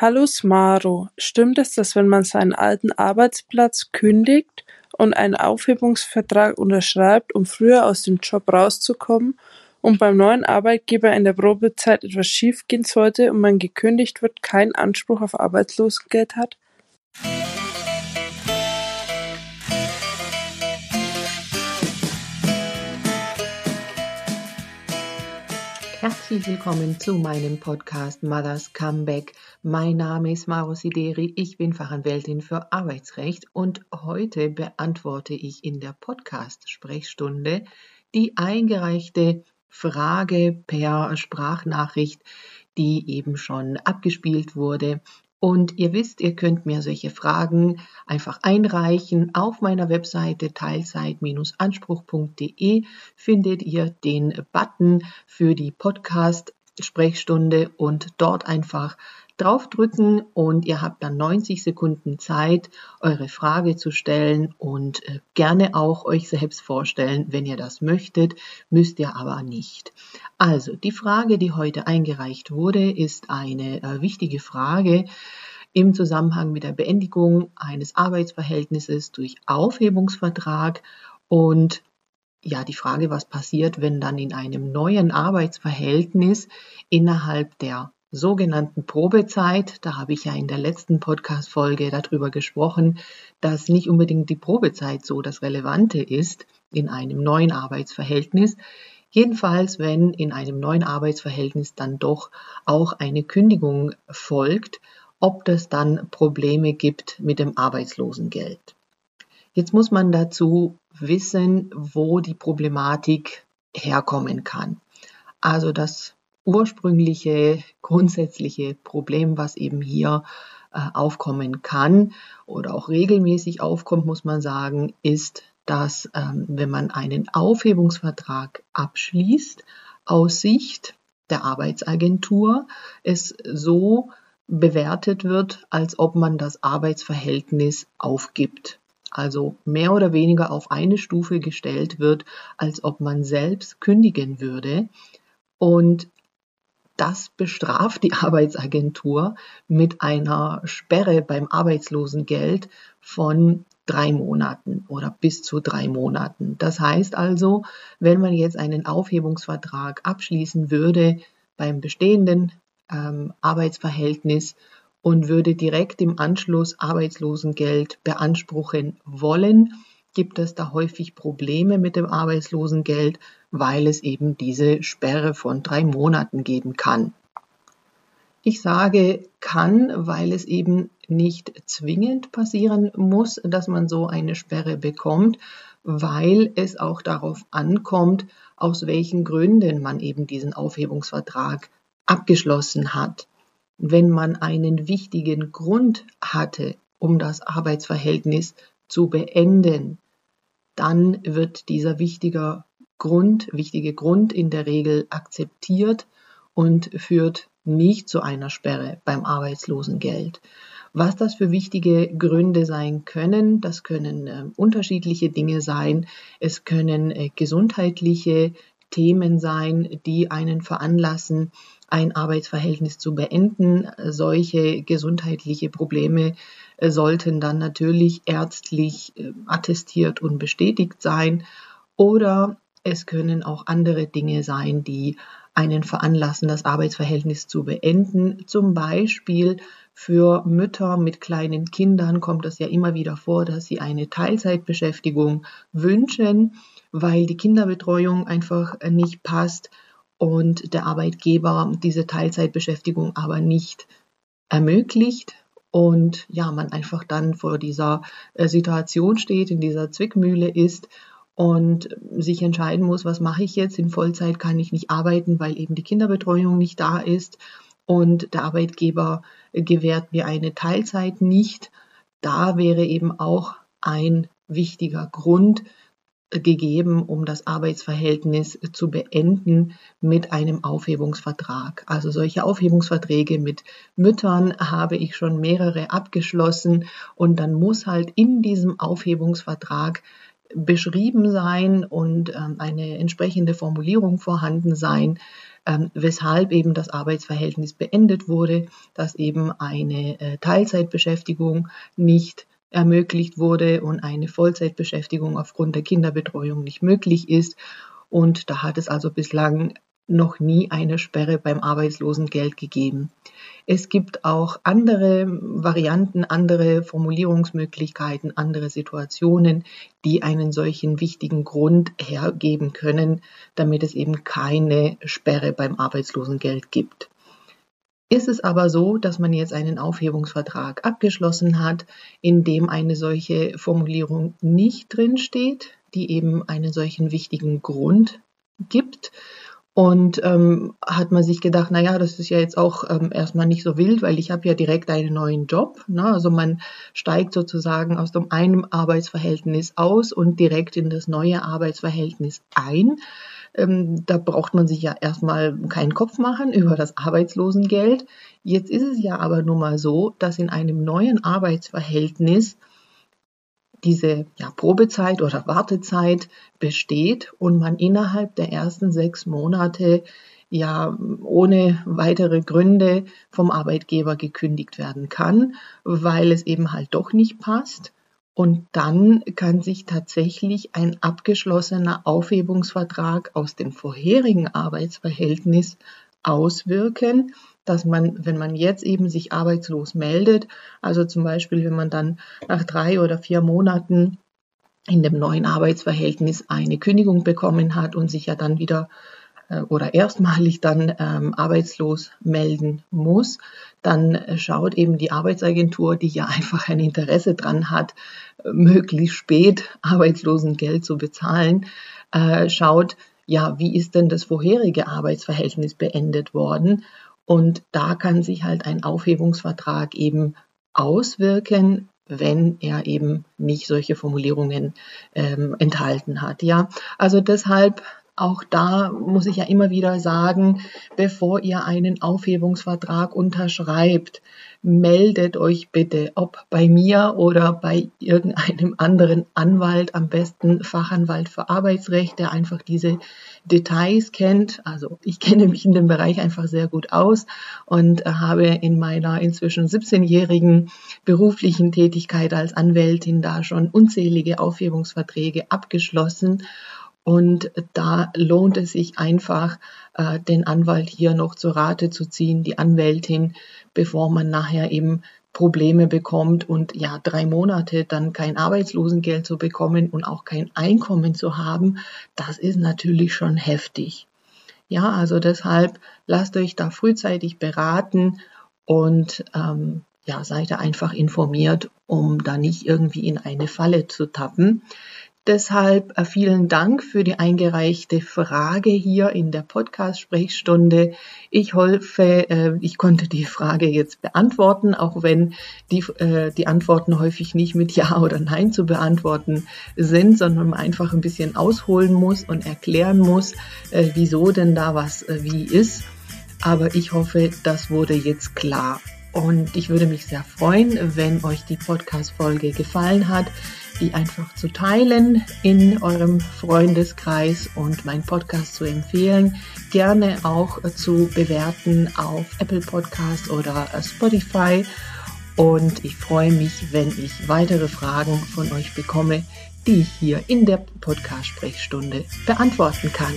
Hallo Smaro, stimmt es, dass wenn man seinen alten Arbeitsplatz kündigt und einen Aufhebungsvertrag unterschreibt, um früher aus dem Job rauszukommen und beim neuen Arbeitgeber in der Probezeit etwas schiefgehen sollte und man gekündigt wird, keinen Anspruch auf Arbeitslosengeld hat? Herzlich willkommen zu meinem Podcast Mothers Comeback. Mein Name ist Maro Sideri, ich bin Fachanwältin für Arbeitsrecht und heute beantworte ich in der Podcast-Sprechstunde die eingereichte Frage per Sprachnachricht, die eben schon abgespielt wurde und ihr wisst, ihr könnt mir solche Fragen einfach einreichen. Auf meiner Webseite teilzeit-anspruch.de findet ihr den Button für die Podcast-Sprechstunde und dort einfach draufdrücken und ihr habt dann 90 Sekunden Zeit, eure Frage zu stellen und äh, gerne auch euch selbst vorstellen, wenn ihr das möchtet, müsst ihr aber nicht. Also, die Frage, die heute eingereicht wurde, ist eine äh, wichtige Frage im Zusammenhang mit der Beendigung eines Arbeitsverhältnisses durch Aufhebungsvertrag und ja, die Frage, was passiert, wenn dann in einem neuen Arbeitsverhältnis innerhalb der sogenannten Probezeit, da habe ich ja in der letzten Podcast-Folge darüber gesprochen, dass nicht unbedingt die Probezeit so das Relevante ist in einem neuen Arbeitsverhältnis. Jedenfalls, wenn in einem neuen Arbeitsverhältnis dann doch auch eine Kündigung folgt, ob das dann Probleme gibt mit dem Arbeitslosengeld. Jetzt muss man dazu wissen, wo die Problematik herkommen kann. Also das ursprüngliche grundsätzliche Problem, was eben hier äh, aufkommen kann oder auch regelmäßig aufkommt, muss man sagen, ist, dass ähm, wenn man einen Aufhebungsvertrag abschließt, aus Sicht der Arbeitsagentur es so bewertet wird, als ob man das Arbeitsverhältnis aufgibt. Also mehr oder weniger auf eine Stufe gestellt wird, als ob man selbst kündigen würde. Und das bestraft die Arbeitsagentur mit einer Sperre beim Arbeitslosengeld von drei Monaten oder bis zu drei Monaten. Das heißt also, wenn man jetzt einen Aufhebungsvertrag abschließen würde beim bestehenden ähm, Arbeitsverhältnis und würde direkt im Anschluss Arbeitslosengeld beanspruchen wollen, gibt es da häufig Probleme mit dem Arbeitslosengeld, weil es eben diese Sperre von drei Monaten geben kann. Ich sage kann, weil es eben nicht zwingend passieren muss, dass man so eine Sperre bekommt, weil es auch darauf ankommt, aus welchen Gründen man eben diesen Aufhebungsvertrag abgeschlossen hat. Wenn man einen wichtigen Grund hatte, um das Arbeitsverhältnis zu beenden, dann wird dieser wichtige Grund, wichtige Grund in der Regel akzeptiert und führt nicht zu einer Sperre beim Arbeitslosengeld. Was das für wichtige Gründe sein können, das können äh, unterschiedliche Dinge sein. Es können äh, gesundheitliche Themen sein, die einen veranlassen, ein Arbeitsverhältnis zu beenden. Solche gesundheitliche Probleme äh, sollten dann natürlich ärztlich äh, attestiert und bestätigt sein. Oder es können auch andere Dinge sein, die einen veranlassen, das Arbeitsverhältnis zu beenden. Zum Beispiel für Mütter mit kleinen Kindern kommt es ja immer wieder vor, dass sie eine Teilzeitbeschäftigung wünschen, weil die Kinderbetreuung einfach nicht passt und der Arbeitgeber diese Teilzeitbeschäftigung aber nicht ermöglicht und ja, man einfach dann vor dieser äh, Situation steht, in dieser Zwickmühle ist und sich entscheiden muss, was mache ich jetzt? In Vollzeit kann ich nicht arbeiten, weil eben die Kinderbetreuung nicht da ist und der Arbeitgeber gewährt mir eine Teilzeit nicht. Da wäre eben auch ein wichtiger Grund, gegeben, um das Arbeitsverhältnis zu beenden mit einem Aufhebungsvertrag. Also solche Aufhebungsverträge mit Müttern habe ich schon mehrere abgeschlossen und dann muss halt in diesem Aufhebungsvertrag beschrieben sein und ähm, eine entsprechende Formulierung vorhanden sein, ähm, weshalb eben das Arbeitsverhältnis beendet wurde, dass eben eine äh, Teilzeitbeschäftigung nicht ermöglicht wurde und eine Vollzeitbeschäftigung aufgrund der Kinderbetreuung nicht möglich ist. Und da hat es also bislang noch nie eine Sperre beim Arbeitslosengeld gegeben. Es gibt auch andere Varianten, andere Formulierungsmöglichkeiten, andere Situationen, die einen solchen wichtigen Grund hergeben können, damit es eben keine Sperre beim Arbeitslosengeld gibt. Ist es aber so, dass man jetzt einen Aufhebungsvertrag abgeschlossen hat, in dem eine solche Formulierung nicht drinsteht, die eben einen solchen wichtigen Grund gibt, und ähm, hat man sich gedacht, naja, das ist ja jetzt auch ähm, erstmal nicht so wild, weil ich habe ja direkt einen neuen Job. Ne? Also man steigt sozusagen aus dem einen Arbeitsverhältnis aus und direkt in das neue Arbeitsverhältnis ein. Ähm, da braucht man sich ja erstmal keinen Kopf machen über das Arbeitslosengeld. Jetzt ist es ja aber nun mal so, dass in einem neuen Arbeitsverhältnis diese ja, Probezeit oder Wartezeit besteht und man innerhalb der ersten sechs Monate ja ohne weitere Gründe vom Arbeitgeber gekündigt werden kann, weil es eben halt doch nicht passt. Und dann kann sich tatsächlich ein abgeschlossener Aufhebungsvertrag aus dem vorherigen Arbeitsverhältnis auswirken dass man, wenn man jetzt eben sich arbeitslos meldet, also zum Beispiel, wenn man dann nach drei oder vier Monaten in dem neuen Arbeitsverhältnis eine Kündigung bekommen hat und sich ja dann wieder äh, oder erstmalig dann ähm, arbeitslos melden muss, dann schaut eben die Arbeitsagentur, die ja einfach ein Interesse dran hat, möglichst spät Arbeitslosengeld zu bezahlen, äh, schaut, ja, wie ist denn das vorherige Arbeitsverhältnis beendet worden? Und da kann sich halt ein Aufhebungsvertrag eben auswirken, wenn er eben nicht solche Formulierungen ähm, enthalten hat. Ja, also deshalb auch da muss ich ja immer wieder sagen, bevor ihr einen Aufhebungsvertrag unterschreibt, meldet euch bitte, ob bei mir oder bei irgendeinem anderen Anwalt, am besten Fachanwalt für Arbeitsrecht, der einfach diese Details kennt. Also ich kenne mich in dem Bereich einfach sehr gut aus und habe in meiner inzwischen 17-jährigen beruflichen Tätigkeit als Anwältin da schon unzählige Aufhebungsverträge abgeschlossen und da lohnt es sich einfach, äh, den Anwalt hier noch zu Rate zu ziehen, die Anwältin, bevor man nachher eben Probleme bekommt und ja, drei Monate dann kein Arbeitslosengeld zu bekommen und auch kein Einkommen zu haben, das ist natürlich schon heftig. Ja, also deshalb lasst euch da frühzeitig beraten und ähm, ja, seid da einfach informiert, um da nicht irgendwie in eine Falle zu tappen. Deshalb äh, vielen Dank für die eingereichte Frage hier in der Podcast-Sprechstunde. Ich hoffe, äh, ich konnte die Frage jetzt beantworten, auch wenn die, äh, die Antworten häufig nicht mit Ja oder Nein zu beantworten sind, sondern man einfach ein bisschen ausholen muss und erklären muss, wieso denn da was wie ist. Aber ich hoffe, das wurde jetzt klar. Und ich würde mich sehr freuen, wenn euch die Podcast-Folge gefallen hat die einfach zu teilen in eurem Freundeskreis und meinen Podcast zu empfehlen. Gerne auch zu bewerten auf Apple Podcast oder Spotify. Und ich freue mich, wenn ich weitere Fragen von euch bekomme, die ich hier in der Podcast-Sprechstunde beantworten kann.